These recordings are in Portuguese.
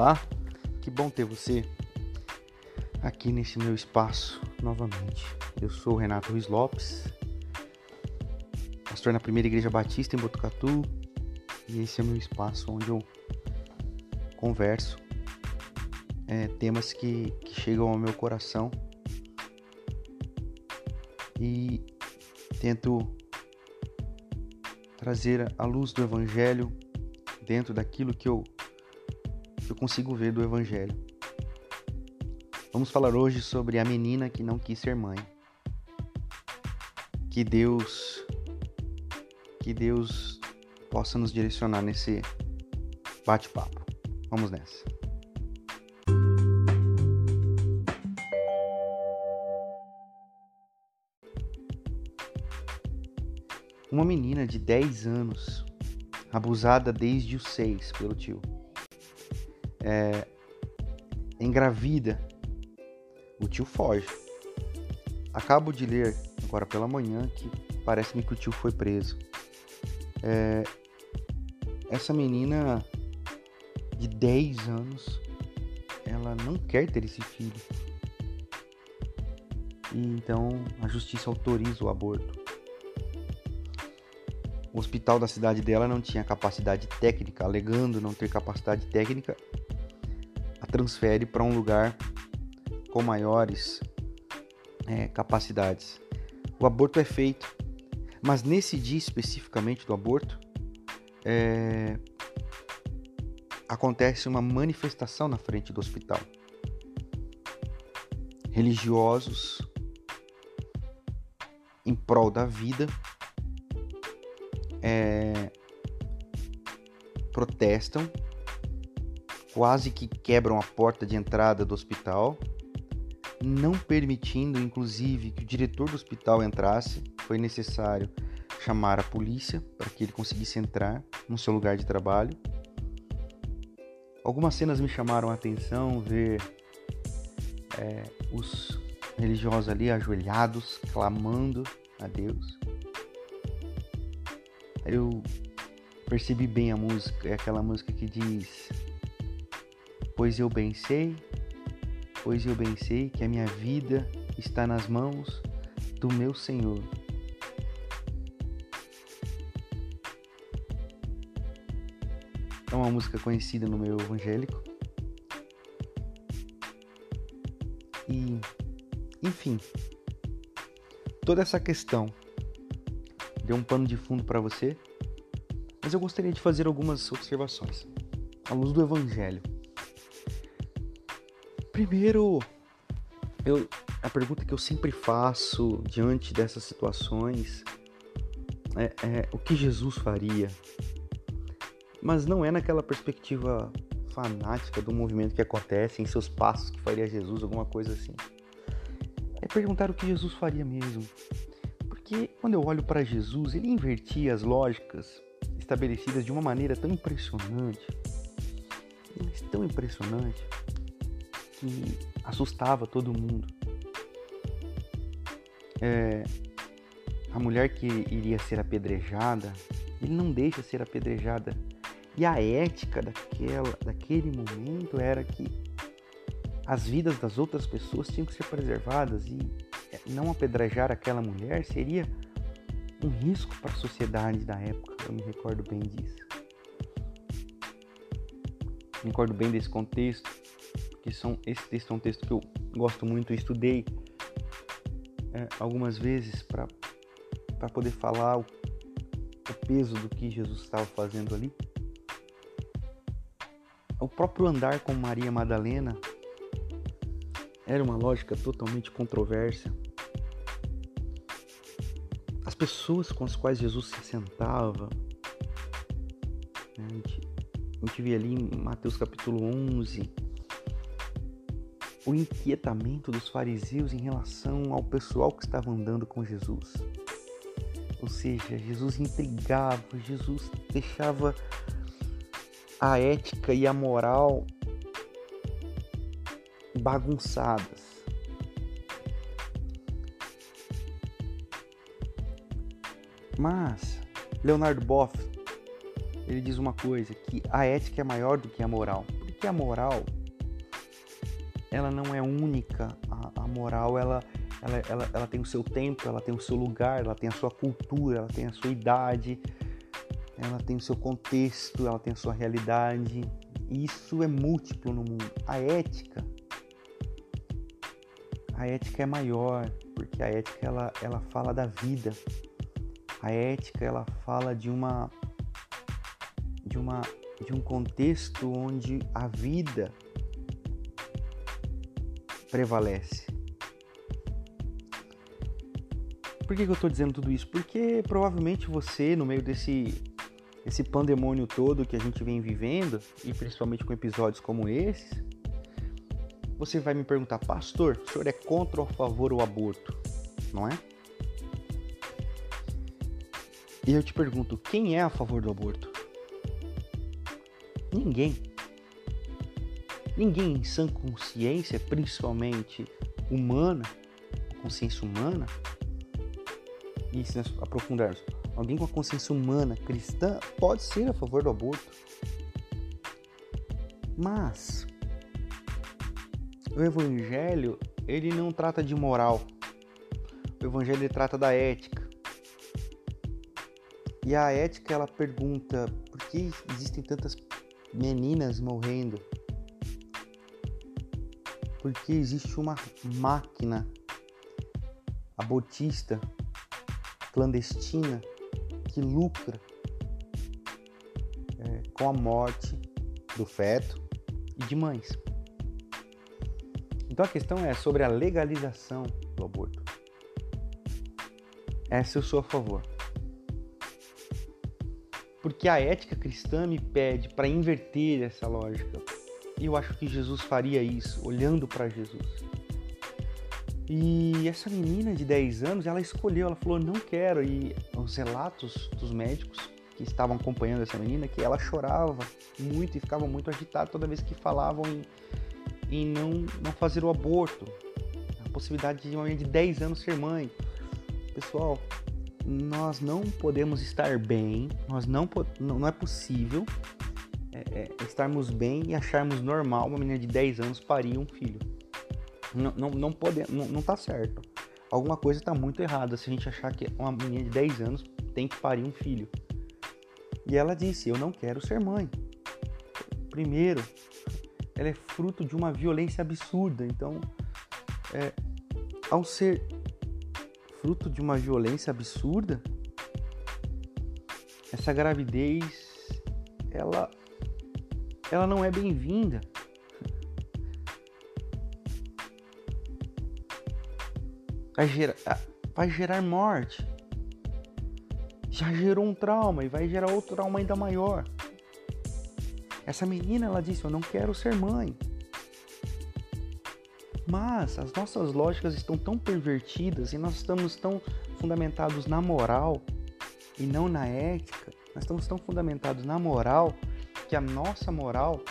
Olá, que bom ter você aqui nesse meu espaço novamente. Eu sou Renato Ruiz Lopes, pastor na Primeira Igreja Batista em Botucatu, e esse é o meu espaço onde eu converso é, temas que, que chegam ao meu coração. E tento trazer a luz do Evangelho dentro daquilo que eu, eu consigo ver do Evangelho. Vamos falar hoje sobre a menina que não quis ser mãe. Que Deus, que Deus possa nos direcionar nesse bate-papo. Vamos nessa. Uma menina de 10 anos, abusada desde os 6 pelo tio, é, engravida, o tio foge. Acabo de ler agora pela manhã que parece-me que o tio foi preso. É, essa menina de 10 anos, ela não quer ter esse filho. E então a justiça autoriza o aborto. O hospital da cidade dela não tinha capacidade técnica, alegando não ter capacidade técnica, transfere para um lugar com maiores é, capacidades. O aborto é feito, mas nesse dia especificamente do aborto, é, acontece uma manifestação na frente do hospital. Religiosos em prol da vida é, protestam, quase que quebram a porta de entrada do hospital, não permitindo, inclusive, que o diretor do hospital entrasse. Foi necessário chamar a polícia para que ele conseguisse entrar no seu lugar de trabalho. Algumas cenas me chamaram a atenção, ver é, os religiosos ali ajoelhados, clamando a Deus eu percebi bem a música, é aquela música que diz: Pois eu bem sei, pois eu bem sei que a minha vida está nas mãos do meu Senhor. É uma música conhecida no meio evangélico. E, enfim, toda essa questão deu um pano de fundo para você, mas eu gostaria de fazer algumas observações à luz do Evangelho. Primeiro, eu, a pergunta que eu sempre faço diante dessas situações é, é o que Jesus faria, mas não é naquela perspectiva fanática do movimento que acontece em seus passos que faria Jesus, alguma coisa assim. É perguntar o que Jesus faria mesmo. Porque quando eu olho para Jesus, ele invertia as lógicas estabelecidas de uma maneira tão impressionante, tão impressionante, que assustava todo mundo. É, a mulher que iria ser apedrejada, ele não deixa ser apedrejada. E a ética daquela, daquele momento era que as vidas das outras pessoas tinham que ser preservadas e não apedrejar aquela mulher seria um risco para a sociedade da época. Eu me recordo bem disso. Me recordo bem desse contexto, que são esse texto é um texto que eu gosto muito, eu estudei é, algumas vezes para poder falar o, o peso do que Jesus estava fazendo ali. O próprio andar com Maria Madalena era uma lógica totalmente controversa pessoas com as quais Jesus se sentava. Né? A, gente, a gente vê ali em Mateus capítulo 11 o inquietamento dos fariseus em relação ao pessoal que estava andando com Jesus. Ou seja, Jesus intrigava, Jesus deixava a ética e a moral bagunçadas. Mas Leonardo Boff ele diz uma coisa que a ética é maior do que a moral. Por porque a moral ela não é única. A, a moral ela, ela, ela, ela tem o seu tempo, ela tem o seu lugar, ela tem a sua cultura, ela tem a sua idade, ela tem o seu contexto, ela tem a sua realidade. Isso é múltiplo no mundo. A ética, a ética é maior, porque a ética ela, ela fala da vida. A ética ela fala de uma de uma de um contexto onde a vida prevalece. Por que, que eu estou dizendo tudo isso? Porque provavelmente você, no meio desse, esse pandemônio todo que a gente vem vivendo, e principalmente com episódios como esses, você vai me perguntar, pastor, o senhor é contra ou a favor o aborto? Não é? E eu te pergunto, quem é a favor do aborto? Ninguém. Ninguém em sã consciência, principalmente humana, consciência humana, e se nós aprofundarmos, alguém com a consciência humana cristã pode ser a favor do aborto. Mas o evangelho, ele não trata de moral. O evangelho trata da ética. E a ética ela pergunta por que existem tantas meninas morrendo? Porque existe uma máquina abortista clandestina que lucra é, com a morte do feto e de mães. Então a questão é sobre a legalização do aborto. Essa eu sou a favor. Porque a ética cristã me pede para inverter essa lógica. E eu acho que Jesus faria isso, olhando para Jesus. E essa menina de 10 anos, ela escolheu, ela falou: "Não quero". E os relatos dos médicos que estavam acompanhando essa menina, que ela chorava muito e ficava muito agitada toda vez que falavam em, em não, não fazer o aborto. A possibilidade de uma menina de 10 anos ser mãe. Pessoal, nós não podemos estar bem, nós não, não é possível é, é, estarmos bem e acharmos normal uma menina de 10 anos parir um filho. Não, não, não, pode, não, não tá certo. Alguma coisa está muito errada se a gente achar que uma menina de 10 anos tem que parir um filho. E ela disse: Eu não quero ser mãe. Primeiro, ela é fruto de uma violência absurda. Então, é, ao ser fruto de uma violência absurda, essa gravidez ela ela não é bem-vinda. Vai gerar, vai gerar morte. Já gerou um trauma e vai gerar outro trauma ainda maior. Essa menina, ela disse: Eu não quero ser mãe. Mas as nossas lógicas estão tão pervertidas e nós estamos tão fundamentados na moral e não na ética. Nós estamos tão fundamentados na moral que a nossa moral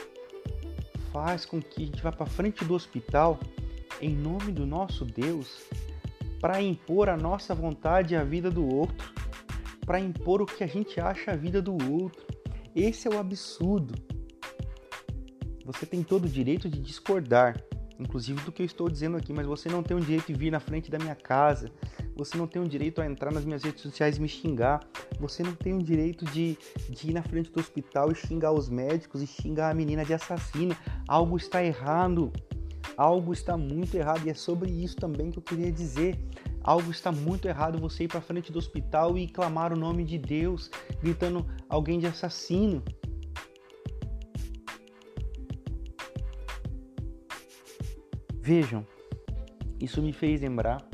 faz com que a gente vá para frente do hospital em nome do nosso Deus para impor a nossa vontade à vida do outro, para impor o que a gente acha a vida do outro. Esse é o absurdo. Você tem todo o direito de discordar, inclusive do que eu estou dizendo aqui, mas você não tem o direito de vir na frente da minha casa, você não tem o direito a entrar nas minhas redes sociais e me xingar, você não tem o direito de, de ir na frente do hospital e xingar os médicos e xingar a menina de assassina. Algo está errado, algo está muito errado e é sobre isso também que eu queria dizer. Algo está muito errado você ir para frente do hospital e clamar o nome de Deus, gritando alguém de assassino. Vejam, isso me fez lembrar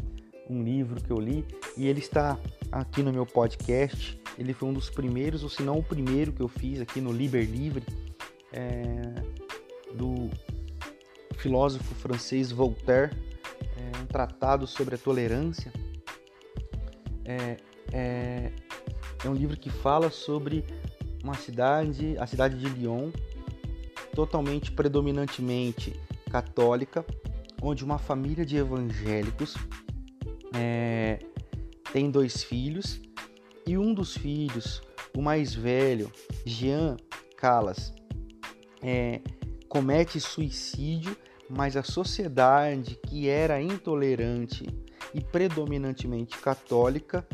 um livro que eu li e ele está aqui no meu podcast. Ele foi um dos primeiros, ou se não o primeiro que eu fiz aqui no Liber Livre, é, do filósofo francês Voltaire, é, um tratado sobre a tolerância. É, é, é um livro que fala sobre uma cidade, a cidade de Lyon, totalmente predominantemente católica, onde uma família de evangélicos é, tem dois filhos e um dos filhos, o mais velho, Jean Calas, é, comete suicídio, mas a sociedade que era intolerante e predominantemente católica,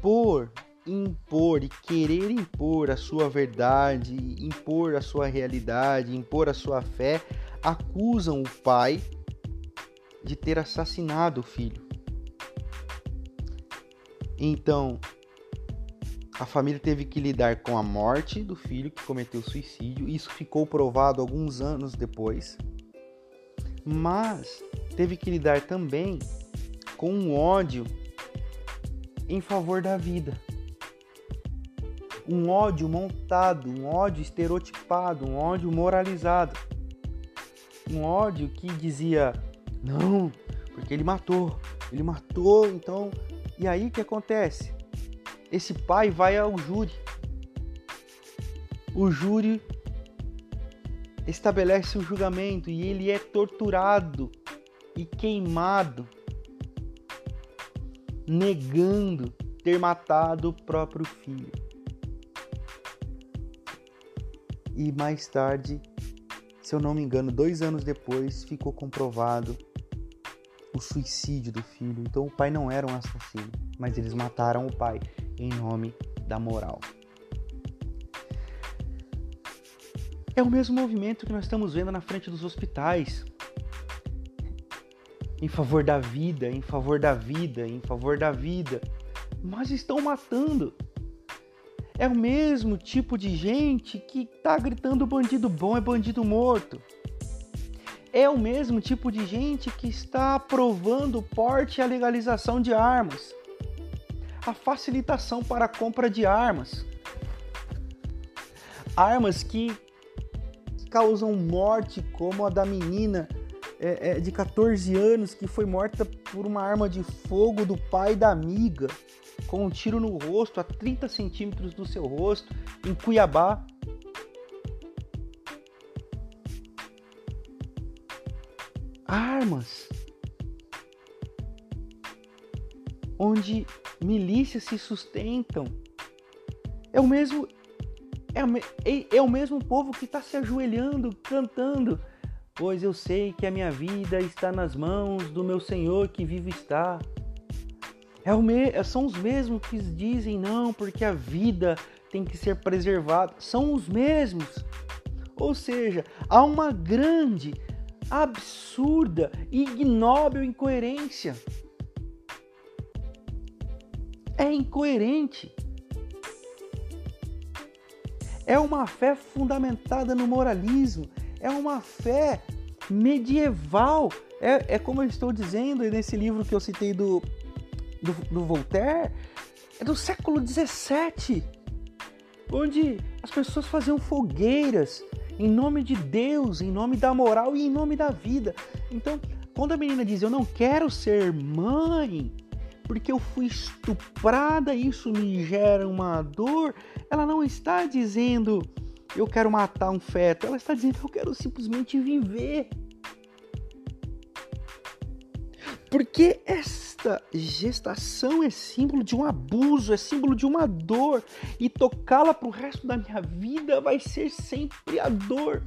por impor e querer impor a sua verdade, impor a sua realidade, impor a sua fé, acusam o pai de ter assassinado o filho. Então, a família teve que lidar com a morte do filho que cometeu suicídio. Isso ficou provado alguns anos depois. Mas teve que lidar também com um ódio em favor da vida. Um ódio montado, um ódio estereotipado, um ódio moralizado. Um ódio que dizia: não, porque ele matou, ele matou, então. E aí o que acontece? Esse pai vai ao júri. O júri estabelece o julgamento e ele é torturado e queimado negando ter matado o próprio filho. E mais tarde, se eu não me engano, dois anos depois, ficou comprovado o suicídio do filho. Então o pai não era um assassino, mas eles mataram o pai em nome da moral. É o mesmo movimento que nós estamos vendo na frente dos hospitais em favor da vida, em favor da vida, em favor da vida, mas estão matando. É o mesmo tipo de gente que está gritando bandido bom é bandido morto. É o mesmo tipo de gente que está aprovando o porte e a legalização de armas, a facilitação para a compra de armas. Armas que causam morte, como a da menina é, é, de 14 anos que foi morta por uma arma de fogo do pai da amiga, com um tiro no rosto, a 30 centímetros do seu rosto, em Cuiabá. Armas. Onde milícias se sustentam. É o mesmo. É, é, é o mesmo povo que está se ajoelhando, cantando pois eu sei que a minha vida está nas mãos do meu Senhor que vivo está. É o me... São os mesmos que dizem não, porque a vida tem que ser preservada. São os mesmos. Ou seja, há uma grande, absurda, ignóbil incoerência. É incoerente. É uma fé fundamentada no moralismo é uma fé medieval. É, é como eu estou dizendo nesse livro que eu citei do, do, do Voltaire, é do século XVII, onde as pessoas faziam fogueiras em nome de Deus, em nome da moral e em nome da vida. Então, quando a menina diz eu não quero ser mãe, porque eu fui estuprada, isso me gera uma dor, ela não está dizendo eu quero matar um feto. Ela está dizendo, eu quero simplesmente viver. Porque esta gestação é símbolo de um abuso, é símbolo de uma dor. E tocá-la para o resto da minha vida vai ser sempre a dor.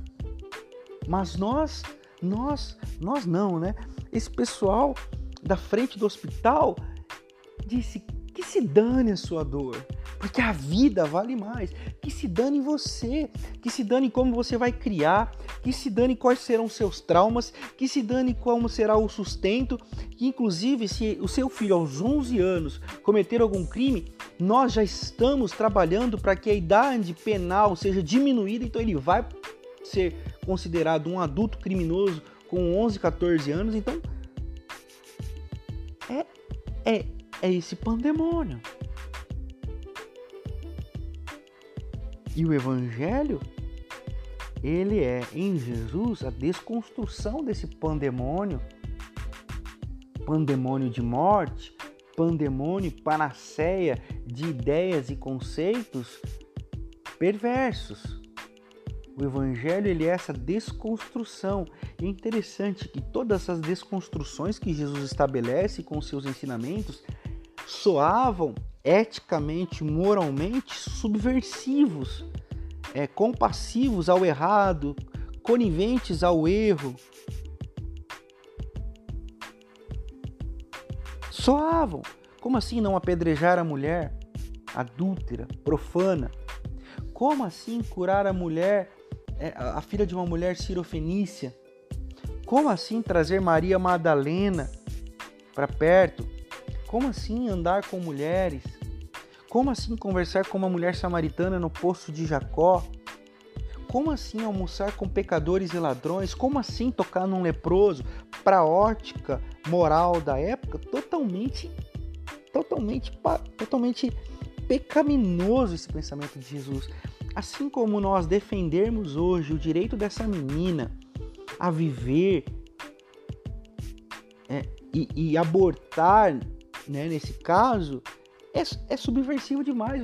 Mas nós, nós, nós não, né? Esse pessoal da frente do hospital disse que se dane a sua dor. Porque a vida vale mais. Que se dane você, que se dane como você vai criar, que se dane quais serão seus traumas, que se dane como será o sustento, que inclusive se o seu filho aos 11 anos cometer algum crime, nós já estamos trabalhando para que a idade penal seja diminuída, então ele vai ser considerado um adulto criminoso com 11, 14 anos, então é é é esse pandemônio. E o evangelho, ele é em Jesus a desconstrução desse pandemônio, pandemônio de morte, pandemônio panaceia de ideias e conceitos perversos. O evangelho ele é essa desconstrução. E é interessante que todas essas desconstruções que Jesus estabelece com seus ensinamentos soavam eticamente, moralmente subversivos, é, compassivos ao errado, coniventes ao erro. Soavam. Como assim não apedrejar a mulher adúltera, profana? Como assim curar a mulher, é, a filha de uma mulher cirofenícia? Como assim trazer Maria Madalena para perto? Como assim andar com mulheres? Como assim conversar com uma mulher samaritana no poço de Jacó? Como assim almoçar com pecadores e ladrões? Como assim tocar num leproso? Para a ótica moral da época, totalmente, totalmente, totalmente pecaminoso esse pensamento de Jesus. Assim como nós defendermos hoje o direito dessa menina a viver é, e, e, abortar, né, nesse caso, é, é subversivo demais.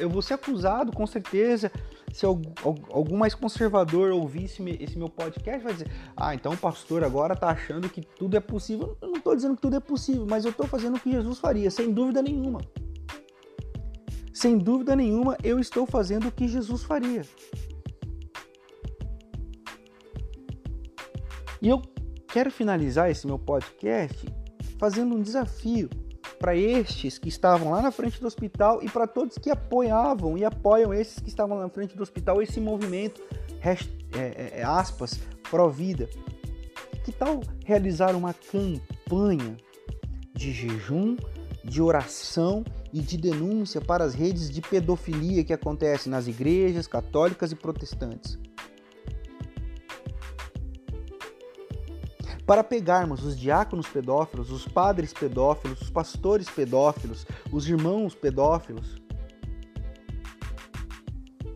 Eu, vou ser acusado, com certeza, se algum mais conservador ouvisse esse meu podcast, vai dizer: Ah, então o pastor agora está achando que tudo é possível. Eu não estou dizendo que tudo é possível, mas eu estou fazendo o que Jesus faria, sem dúvida nenhuma. Sem dúvida nenhuma, eu estou fazendo o que Jesus faria. E eu quero finalizar esse meu podcast fazendo um desafio para estes que estavam lá na frente do hospital e para todos que apoiavam e apoiam esses que estavam na frente do hospital, esse movimento, é, é, é, aspas, pró-vida. Que tal realizar uma campanha de jejum, de oração e de denúncia para as redes de pedofilia que acontecem nas igrejas católicas e protestantes? Para pegarmos os diáconos pedófilos, os padres pedófilos, os pastores pedófilos, os irmãos pedófilos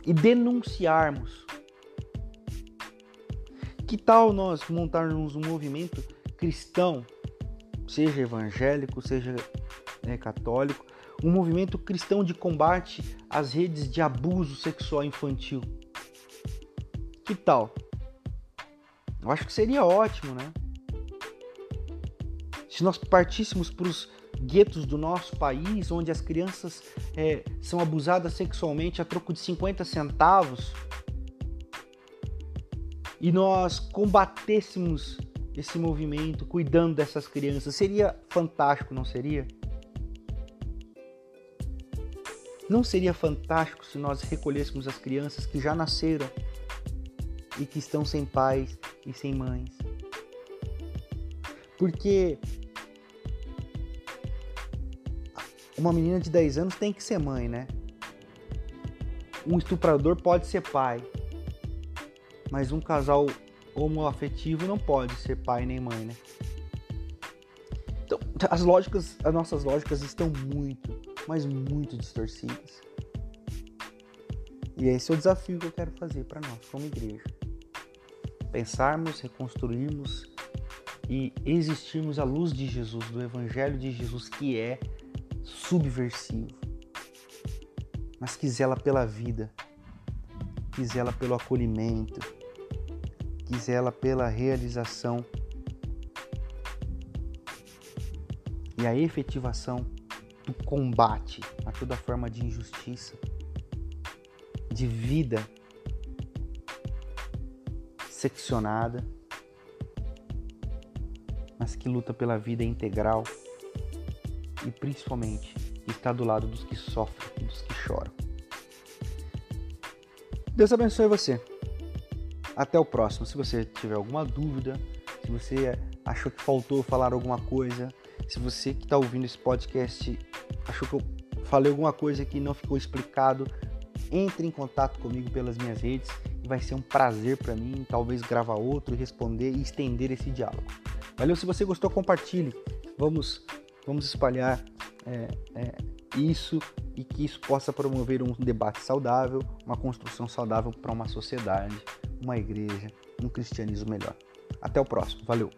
e denunciarmos. Que tal nós montarmos um movimento cristão, seja evangélico, seja né, católico, um movimento cristão de combate às redes de abuso sexual infantil? Que tal? Eu acho que seria ótimo, né? Se nós partíssemos para os guetos do nosso país, onde as crianças é, são abusadas sexualmente a troco de 50 centavos, e nós combatêssemos esse movimento cuidando dessas crianças, seria fantástico, não seria? Não seria fantástico se nós recolhêssemos as crianças que já nasceram e que estão sem pais e sem mães? Porque uma menina de 10 anos tem que ser mãe, né? Um estuprador pode ser pai, mas um casal homoafetivo não pode ser pai nem mãe, né? Então, as lógicas, as nossas lógicas estão muito, mas muito distorcidas. E esse é o desafio que eu quero fazer para nós, como igreja. Pensarmos, reconstruirmos e existirmos à luz de Jesus, do Evangelho de Jesus, que é subversivo, mas que zela pela vida, que zela pelo acolhimento, que zela pela realização e a efetivação do combate a toda forma de injustiça, de vida seccionada, mas que luta pela vida integral e principalmente está do lado dos que sofrem, dos que choram. Deus abençoe você. Até o próximo. Se você tiver alguma dúvida, se você achou que faltou falar alguma coisa, se você que está ouvindo esse podcast achou que eu falei alguma coisa que não ficou explicado, entre em contato comigo pelas minhas redes e vai ser um prazer para mim talvez gravar outro, responder e estender esse diálogo. Valeu, se você gostou, compartilhe. Vamos Vamos espalhar é, é, isso e que isso possa promover um debate saudável, uma construção saudável para uma sociedade, uma igreja, um cristianismo melhor. Até o próximo. Valeu!